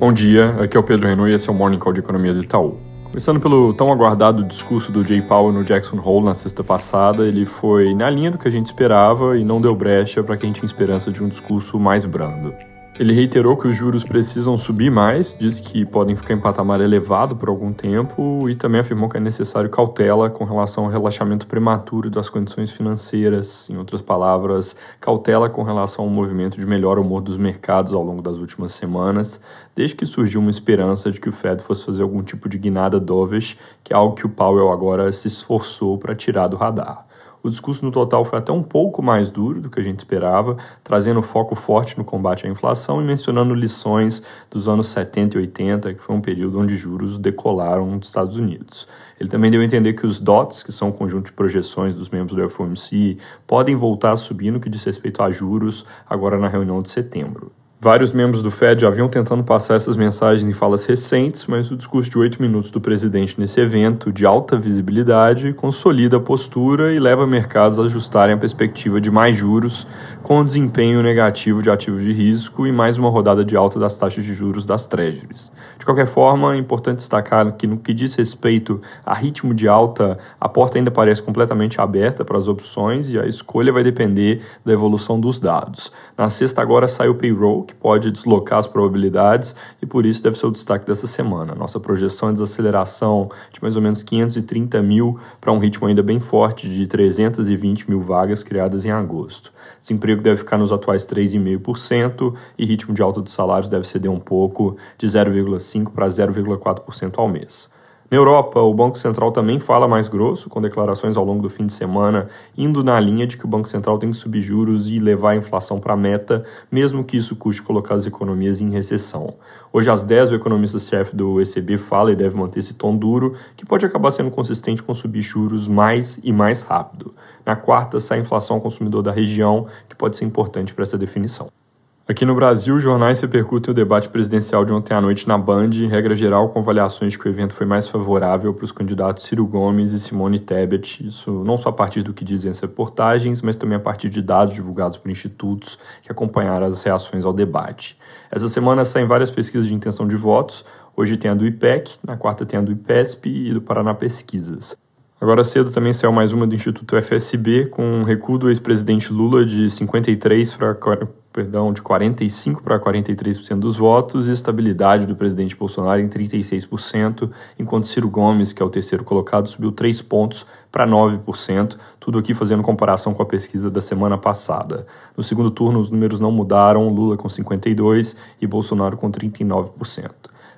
Bom dia, aqui é o Pedro Renault e esse é o Morning Call de Economia do Itaú. Começando pelo tão aguardado discurso do Jay Powell no Jackson Hole na sexta passada, ele foi na linha do que a gente esperava e não deu brecha para quem tinha esperança de um discurso mais brando. Ele reiterou que os juros precisam subir mais, disse que podem ficar em patamar elevado por algum tempo e também afirmou que é necessário cautela com relação ao relaxamento prematuro das condições financeiras, em outras palavras, cautela com relação ao movimento de melhor humor dos mercados ao longo das últimas semanas, desde que surgiu uma esperança de que o Fed fosse fazer algum tipo de guinada dovish, que é algo que o Powell agora se esforçou para tirar do radar. O discurso no total foi até um pouco mais duro do que a gente esperava, trazendo foco forte no combate à inflação e mencionando lições dos anos 70 e 80, que foi um período onde juros decolaram nos Estados Unidos. Ele também deu a entender que os DOTs, que são um conjunto de projeções dos membros do FOMC, podem voltar a subir no que diz respeito a juros agora na reunião de setembro. Vários membros do Fed já vinham tentando passar essas mensagens em falas recentes, mas o discurso de oito minutos do presidente nesse evento, de alta visibilidade, consolida a postura e leva mercados a ajustarem a perspectiva de mais juros, com o desempenho negativo de ativos de risco e mais uma rodada de alta das taxas de juros das Treasuries. De qualquer forma, é importante destacar que, no que diz respeito a ritmo de alta, a porta ainda parece completamente aberta para as opções e a escolha vai depender da evolução dos dados. Na sexta, agora, sai o payroll que pode deslocar as probabilidades e por isso deve ser o destaque dessa semana. Nossa projeção é desaceleração de mais ou menos 530 mil para um ritmo ainda bem forte de 320 mil vagas criadas em agosto. Desemprego deve ficar nos atuais 3,5% e ritmo de alta dos salários deve ceder um pouco de 0,5% para 0,4% ao mês. Na Europa, o Banco Central também fala mais grosso, com declarações ao longo do fim de semana, indo na linha de que o Banco Central tem que subir juros e levar a inflação para a meta, mesmo que isso custe colocar as economias em recessão. Hoje, às 10, o economista-chefe do ECB fala e deve manter esse tom duro, que pode acabar sendo consistente com subir juros mais e mais rápido. Na quarta, sai a inflação ao consumidor da região, que pode ser importante para essa definição. Aqui no Brasil, os jornais repercutem o debate presidencial de ontem à noite na Band, em regra geral, com avaliações de que o evento foi mais favorável para os candidatos Ciro Gomes e Simone Tebet. Isso não só a partir do que dizem as reportagens, mas também a partir de dados divulgados por institutos que acompanharam as reações ao debate. Essa semana saem várias pesquisas de intenção de votos. Hoje tem a do IPEC, na quarta tem a do IPESP e do Paraná Pesquisas. Agora cedo também saiu mais uma do Instituto FSB, com um recuo do ex-presidente Lula de 53 para perdão, de 45 para 43% dos votos e estabilidade do presidente Bolsonaro em 36%, enquanto Ciro Gomes, que é o terceiro colocado, subiu 3 pontos para 9%, tudo aqui fazendo comparação com a pesquisa da semana passada. No segundo turno, os números não mudaram, Lula com 52% e Bolsonaro com 39%.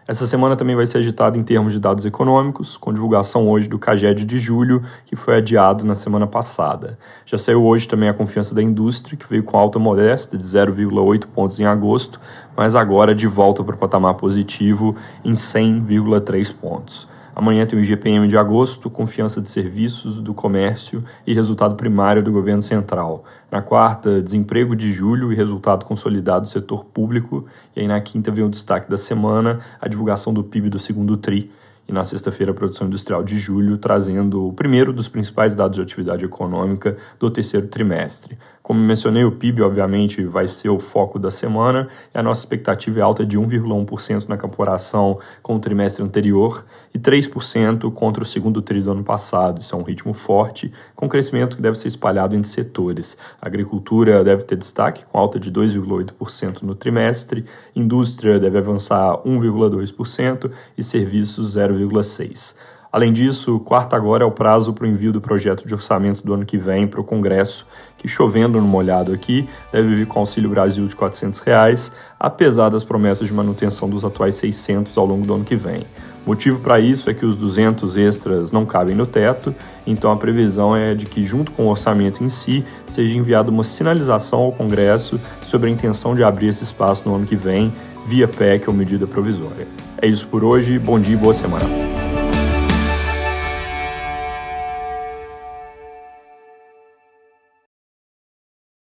Essa semana também vai ser agitada em termos de dados econômicos, com divulgação hoje do CAGED de julho, que foi adiado na semana passada. Já saiu hoje também a confiança da indústria, que veio com alta modesta de 0,8 pontos em agosto, mas agora de volta para o patamar positivo em 100,3 pontos. Amanhã tem o IGPM de agosto, confiança de serviços, do comércio e resultado primário do governo central. Na quarta, desemprego de julho e resultado consolidado do setor público. E aí na quinta vem o destaque da semana, a divulgação do PIB do segundo TRI e na sexta-feira a produção industrial de julho, trazendo o primeiro dos principais dados de atividade econômica do terceiro trimestre. Como mencionei, o PIB, obviamente, vai ser o foco da semana a nossa expectativa é alta de 1,1% na comparação com o trimestre anterior e 3% contra o segundo tri do ano passado. Isso é um ritmo forte, com crescimento que deve ser espalhado entre setores. A agricultura deve ter destaque, com alta de 2,8% no trimestre, indústria deve avançar 1,2% e serviços 0,6%. Além disso, quarta agora é o prazo para o envio do projeto de orçamento do ano que vem para o Congresso, que chovendo no molhado aqui, deve vir com Auxílio Brasil de 400 reais, apesar das promessas de manutenção dos atuais 600 ao longo do ano que vem. Motivo para isso é que os 200 extras não cabem no teto, então a previsão é de que, junto com o orçamento em si, seja enviada uma sinalização ao Congresso sobre a intenção de abrir esse espaço no ano que vem, via PEC ou medida provisória. É isso por hoje, bom dia e boa semana.